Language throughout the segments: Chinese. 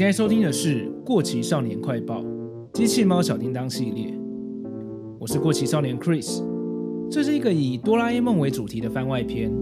现在收听的是《过期少年快报》机器猫小叮当系列，我是过期少年 Chris，这是一个以哆啦 A 梦为主题的番外篇。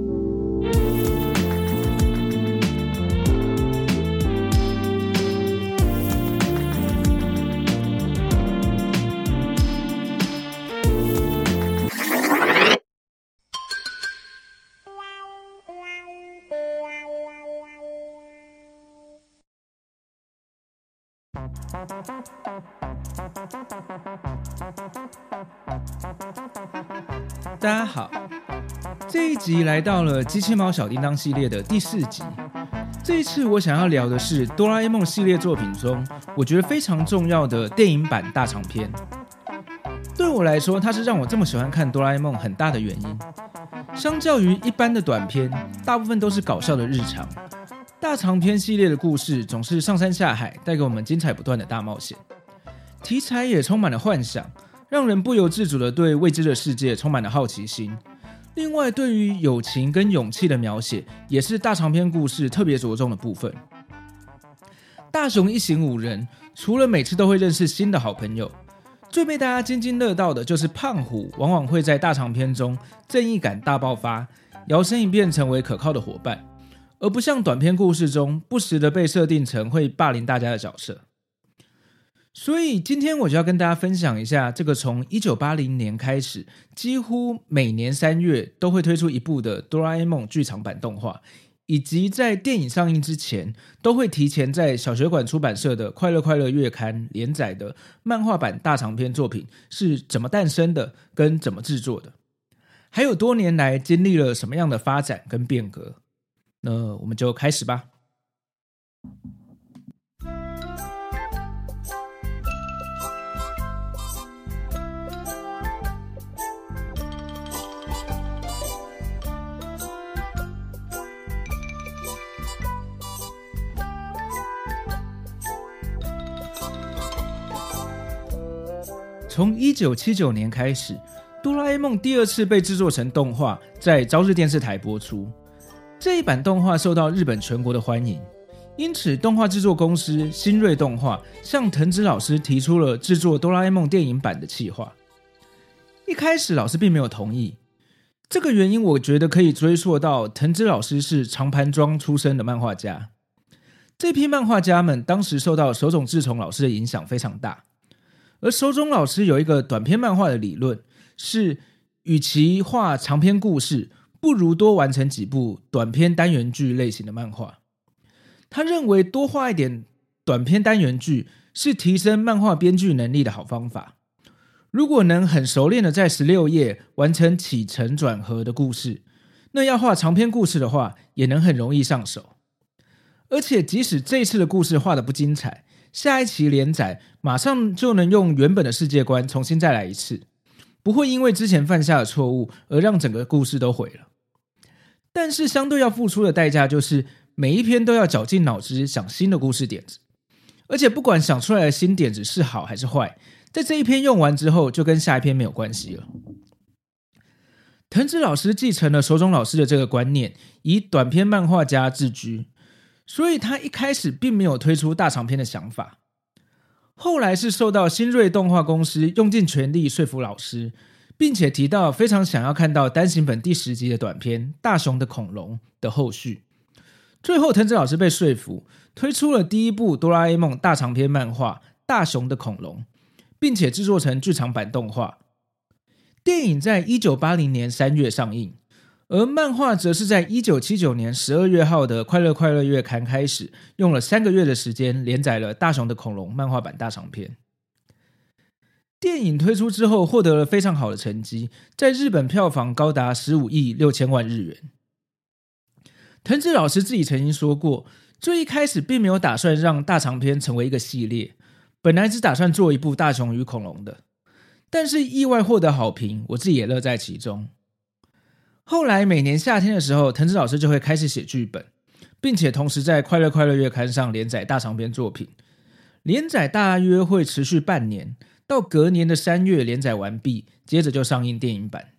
大家好，这一集来到了机器猫小叮当系列的第四集。这一次我想要聊的是哆啦 A 梦系列作品中，我觉得非常重要的电影版大长篇。对我来说，它是让我这么喜欢看哆啦 A 梦很大的原因。相较于一般的短片，大部分都是搞笑的日常。大长篇系列的故事总是上山下海，带给我们精彩不断的大冒险，题材也充满了幻想，让人不由自主地对未知的世界充满了好奇心。另外，对于友情跟勇气的描写，也是大长篇故事特别着重的部分。大雄一行五人，除了每次都会认识新的好朋友，最被大家津津乐道的就是胖虎，往往会在大长篇中正义感大爆发，摇身一变成为可靠的伙伴。而不像短篇故事中不时的被设定成会霸凌大家的角色，所以今天我就要跟大家分享一下这个从一九八零年开始，几乎每年三月都会推出一部的哆啦 A 梦剧场版动画，以及在电影上映之前都会提前在小学馆出版社的《快乐快乐月刊》连载的漫画版大长篇作品是怎么诞生的，跟怎么制作的，还有多年来经历了什么样的发展跟变革。那我们就开始吧。从一九七九年开始，《哆啦 A 梦》第二次被制作成动画，在朝日电视台播出。这一版动画受到日本全国的欢迎，因此动画制作公司新锐动画向藤子老师提出了制作哆啦 A 梦电影版的企划。一开始老师并没有同意，这个原因我觉得可以追溯到藤子老师是长盘庄出身的漫画家，这批漫画家们当时受到手冢治虫老师的影响非常大，而手冢老师有一个短篇漫画的理论，是与其画长篇故事。不如多完成几部短篇单元剧类型的漫画。他认为多画一点短篇单元剧是提升漫画编剧能力的好方法。如果能很熟练的在十六页完成起承转合的故事，那要画长篇故事的话，也能很容易上手。而且即使这次的故事画得不精彩，下一期连载马上就能用原本的世界观重新再来一次。不会因为之前犯下的错误而让整个故事都毁了，但是相对要付出的代价就是每一篇都要绞尽脑汁想新的故事点子，而且不管想出来的新点子是好还是坏，在这一篇用完之后就跟下一篇没有关系了。藤子老师继承了手冢老师的这个观念，以短篇漫画家自居，所以他一开始并没有推出大长篇的想法。后来是受到新锐动画公司用尽全力说服老师，并且提到非常想要看到单行本第十集的短片《大雄的恐龙》的后续。最后，藤子老师被说服，推出了第一部哆啦 A 梦大长篇漫画《大雄的恐龙》，并且制作成剧场版动画。电影在一九八零年三月上映。而漫画则是在一九七九年十二月号的《快乐快乐月刊》开始，用了三个月的时间连载了《大雄的恐龙》漫画版大长篇。电影推出之后，获得了非常好的成绩，在日本票房高达十五亿六千万日元。藤子老师自己曾经说过，最一开始并没有打算让大长篇成为一个系列，本来只打算做一部《大雄与恐龙》的，但是意外获得好评，我自己也乐在其中。后来每年夏天的时候，藤子老师就会开始写剧本，并且同时在《快乐快乐月刊》上连载大长篇作品。连载大约会持续半年，到隔年的三月连载完毕，接着就上映电影版。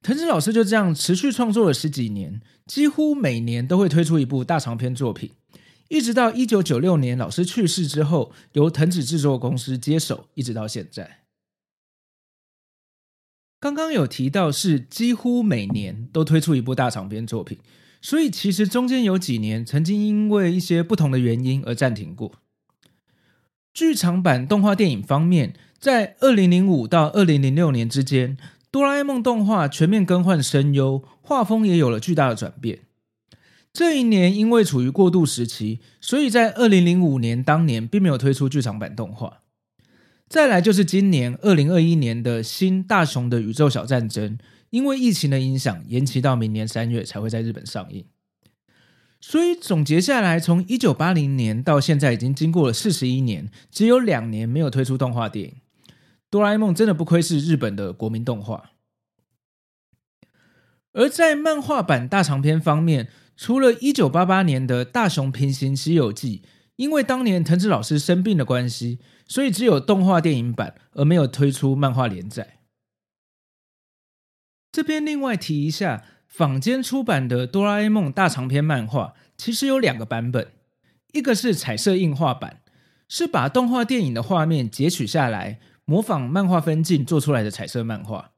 藤子老师就这样持续创作了十几年，几乎每年都会推出一部大长篇作品，一直到一九九六年老师去世之后，由藤子制作公司接手，一直到现在。刚刚有提到是几乎每年都推出一部大长篇作品，所以其实中间有几年曾经因为一些不同的原因而暂停过。剧场版动画电影方面，在二零零五到二零零六年之间，哆啦 A 梦动画全面更换声优，画风也有了巨大的转变。这一年因为处于过渡时期，所以在二零零五年当年并没有推出剧场版动画。再来就是今年二零二一年的新大雄的宇宙小战争，因为疫情的影响，延期到明年三月才会在日本上映。所以总结下来，从一九八零年到现在，已经经过了四十一年，只有两年没有推出动画电影。哆啦 A 梦真的不愧是日本的国民动画。而在漫画版大长篇方面，除了一九八八年的《大雄平行西游记》，因为当年藤子老师生病的关系。所以只有动画电影版，而没有推出漫画连载。这边另外提一下，坊间出版的《哆啦 A 梦》大长篇漫画，其实有两个版本，一个是彩色印画版，是把动画电影的画面截取下来，模仿漫画分镜做出来的彩色漫画。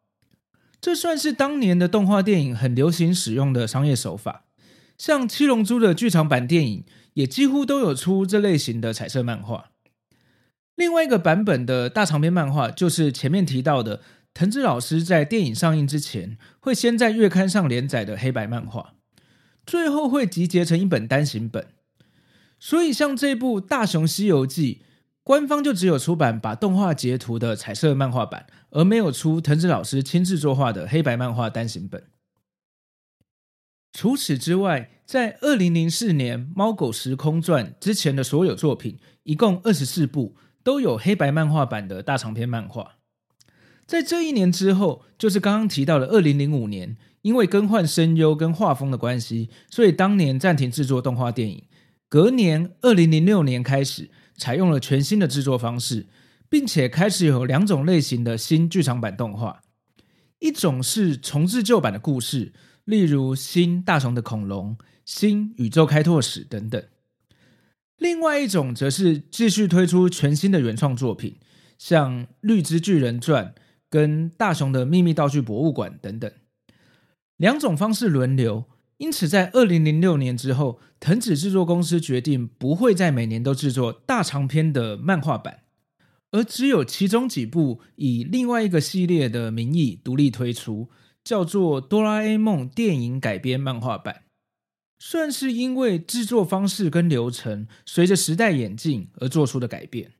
这算是当年的动画电影很流行使用的商业手法，像《七龙珠》的剧场版电影，也几乎都有出这类型的彩色漫画。另外一个版本的大长篇漫画，就是前面提到的藤子老师在电影上映之前，会先在月刊上连载的黑白漫画，最后会集结成一本单行本。所以像这部《大雄西游记》，官方就只有出版把动画截图的彩色漫画版，而没有出藤子老师亲自作画的黑白漫画单行本。除此之外，在二零零四年《猫狗时空传》之前的所有作品，一共二十四部。都有黑白漫画版的大长篇漫画，在这一年之后，就是刚刚提到的二零零五年，因为更换声优跟画风的关系，所以当年暂停制作动画电影。隔年二零零六年开始，采用了全新的制作方式，并且开始有两种类型的新剧场版动画，一种是重制旧版的故事，例如《新大雄的恐龙》、《新宇宙开拓史》等等。另外一种则是继续推出全新的原创作品，像《绿之巨人传》跟《大雄的秘密道具博物馆》等等，两种方式轮流。因此，在二零零六年之后，藤子制作公司决定不会再每年都制作大长篇的漫画版，而只有其中几部以另外一个系列的名义独立推出，叫做《哆啦 A 梦电影改编漫画版》。算是因为制作方式跟流程随着时代演进而做出的改变。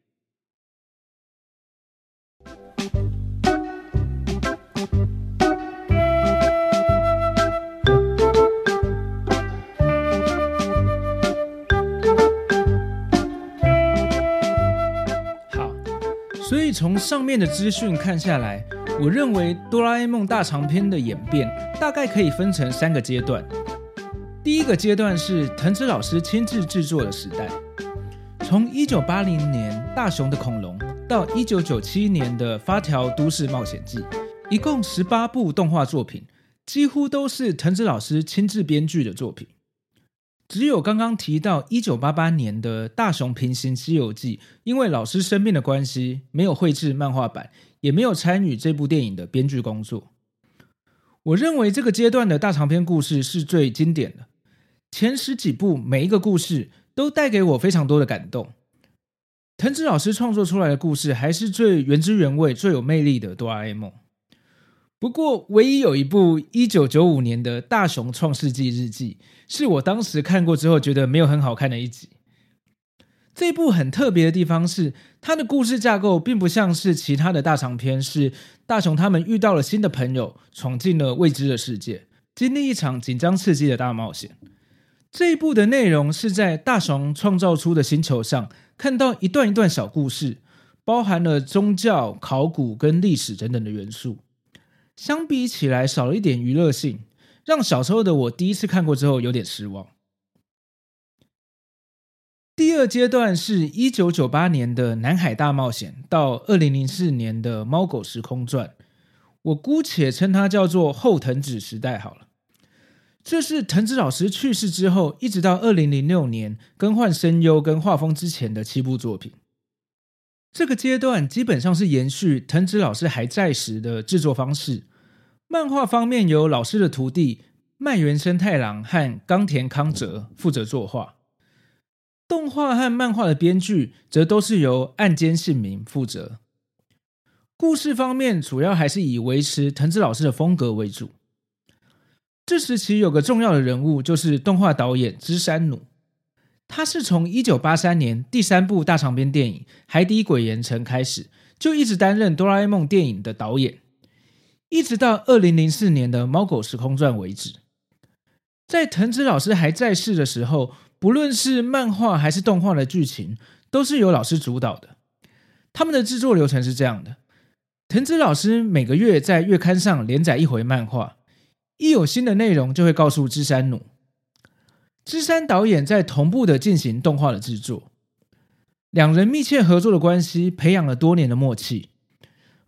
所以从上面的资讯看下来，我认为哆啦 A 梦大长篇的演变大概可以分成三个阶段。第一个阶段是藤子老师亲自制作的时代，从一九八零年《大雄的恐龙》到一九九七年的《发条都市冒险记》，一共十八部动画作品，几乎都是藤子老师亲自编剧的作品。只有刚刚提到一九八八年的《大雄平行西游记》，因为老师生病的关系，没有绘制漫画版，也没有参与这部电影的编剧工作。我认为这个阶段的大长篇故事是最经典的。前十几部每一个故事都带给我非常多的感动。藤子老师创作出来的故事还是最原汁原味、最有魅力的哆啦 A 梦。不过，唯一有一部一九九五年的《大雄创世纪日记》是我当时看过之后觉得没有很好看的一集。这部很特别的地方是，它的故事架构并不像是其他的大长篇，是大雄他们遇到了新的朋友，闯进了未知的世界，经历一场紧张刺激的大冒险。这一部的内容是在大雄创造出的星球上，看到一段一段小故事，包含了宗教、考古跟历史等等的元素。相比起来，少了一点娱乐性，让小时候的我第一次看过之后有点失望。第二阶段是一九九八年的《南海大冒险》到二零零四年的《猫狗时空传》，我姑且称它叫做后藤子时代好了。这是藤子老师去世之后，一直到二零零六年更换声优跟画风之前的七部作品。这个阶段基本上是延续藤子老师还在时的制作方式。漫画方面由老师的徒弟麦原生太郎和冈田康哲负责作画，动画和漫画的编剧则都是由岸间信明负责。故事方面主要还是以维持藤子老师的风格为主。这时期有个重要的人物，就是动画导演芝山努。他是从一九八三年第三部大长篇电影《海底鬼岩城》开始，就一直担任哆啦 A 梦电影的导演，一直到二零零四年的《猫狗时空传》为止。在藤子老师还在世的时候，不论是漫画还是动画的剧情，都是由老师主导的。他们的制作流程是这样的：藤子老师每个月在月刊上连载一回漫画。一有新的内容，就会告诉芝山努。芝山导演在同步的进行动画的制作，两人密切合作的关系培养了多年的默契。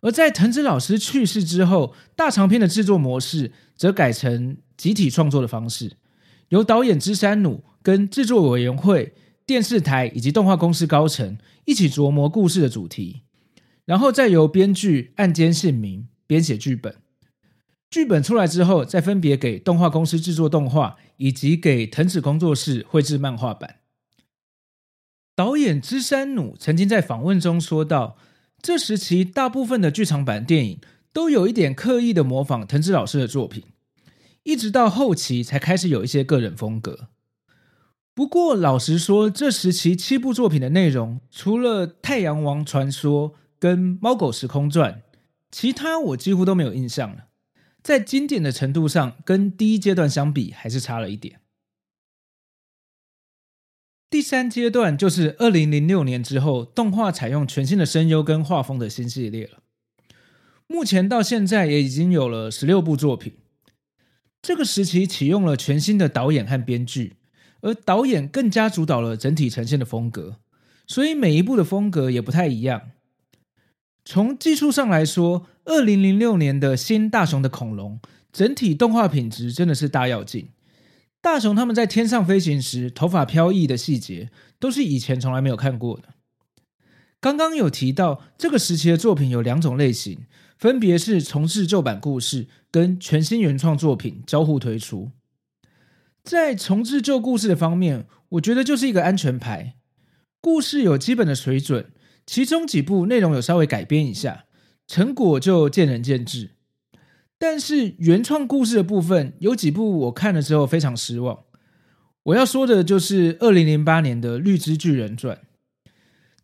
而在藤子老师去世之后，大长篇的制作模式则改成集体创作的方式，由导演芝山努跟制作委员会、电视台以及动画公司高层一起琢磨故事的主题，然后再由编剧岸间信明编写剧本。剧本出来之后，再分别给动画公司制作动画，以及给藤子工作室绘制漫画版。导演芝山努曾经在访问中说道：“这时期大部分的剧场版电影都有一点刻意的模仿藤子老师的作品，一直到后期才开始有一些个人风格。不过老实说，这时期七部作品的内容，除了《太阳王传说》跟《猫狗时空传》，其他我几乎都没有印象了。”在经典的程度上，跟第一阶段相比，还是差了一点。第三阶段就是二零零六年之后，动画采用全新的声优跟画风的新系列了。目前到现在也已经有了十六部作品。这个时期启用了全新的导演和编剧，而导演更加主导了整体呈现的风格，所以每一部的风格也不太一样。从技术上来说，二零零六年的新大雄的恐龙整体动画品质真的是大跃进。大雄他们在天上飞行时头发飘逸的细节，都是以前从来没有看过的。刚刚有提到，这个时期的作品有两种类型，分别是重制旧版故事跟全新原创作品交互推出。在重制旧故事的方面，我觉得就是一个安全牌，故事有基本的水准。其中几部内容有稍微改编一下，成果就见仁见智。但是原创故事的部分有几部我看了之后非常失望。我要说的就是二零零八年的《绿之巨人传》，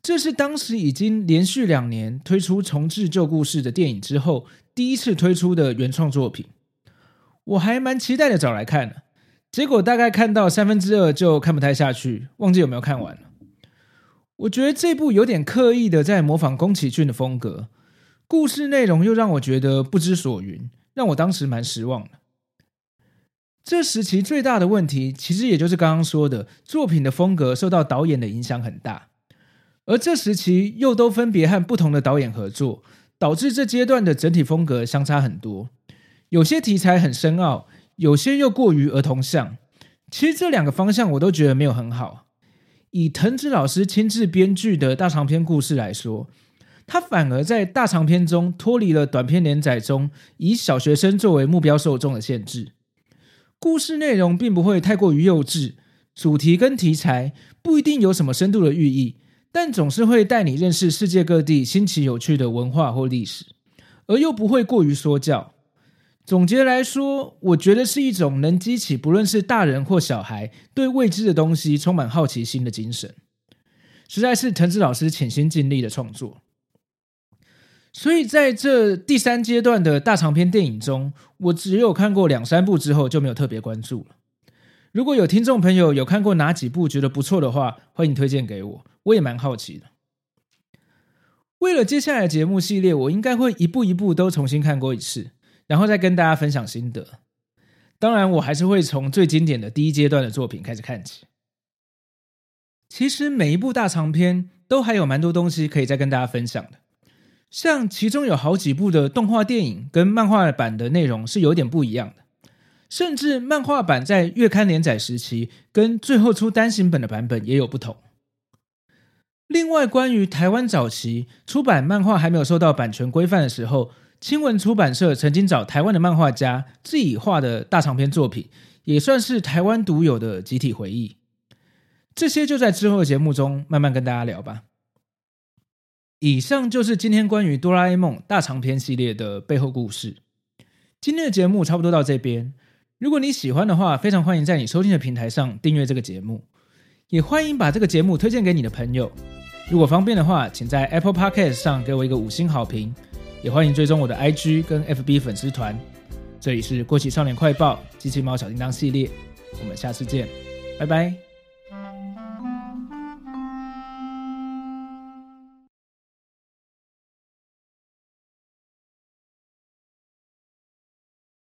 这是当时已经连续两年推出重制旧故事的电影之后第一次推出的原创作品。我还蛮期待的找来看的，结果大概看到三分之二就看不太下去，忘记有没有看完了。我觉得这部有点刻意的在模仿宫崎骏的风格，故事内容又让我觉得不知所云，让我当时蛮失望的。这时期最大的问题，其实也就是刚刚说的，作品的风格受到导演的影响很大，而这时期又都分别和不同的导演合作，导致这阶段的整体风格相差很多。有些题材很深奥，有些又过于儿童向。其实这两个方向我都觉得没有很好。以藤子老师亲自编剧的大长篇故事来说，他反而在大长篇中脱离了短篇连载中以小学生作为目标受众的限制。故事内容并不会太过于幼稚，主题跟题材不一定有什么深度的寓意，但总是会带你认识世界各地新奇有趣的文化或历史，而又不会过于说教。总结来说，我觉得是一种能激起不论是大人或小孩对未知的东西充满好奇心的精神，实在是藤子老师潜心尽力的创作。所以在这第三阶段的大长篇电影中，我只有看过两三部之后就没有特别关注了。如果有听众朋友有看过哪几部觉得不错的话，欢迎推荐给我，我也蛮好奇的。为了接下来节目系列，我应该会一步一步都重新看过一次。然后再跟大家分享心得。当然，我还是会从最经典的第一阶段的作品开始看起。其实每一部大长篇都还有蛮多东西可以再跟大家分享的。像其中有好几部的动画电影跟漫画版的内容是有点不一样的，甚至漫画版在月刊连载时期跟最后出单行本的版本也有不同。另外，关于台湾早期出版漫画还没有受到版权规范的时候，青文出版社曾经找台湾的漫画家自己画的大长篇作品，也算是台湾独有的集体回忆。这些就在之后的节目中慢慢跟大家聊吧。以上就是今天关于哆啦 A 梦大长篇系列的背后故事。今天的节目差不多到这边。如果你喜欢的话，非常欢迎在你收听的平台上订阅这个节目，也欢迎把这个节目推荐给你的朋友。如果方便的话，请在 Apple Podcast 上给我一个五星好评。也欢迎追踪我的 IG 跟 FB 粉丝团。这里是过气少年快报机器猫小叮当系列，我们下次见，拜拜。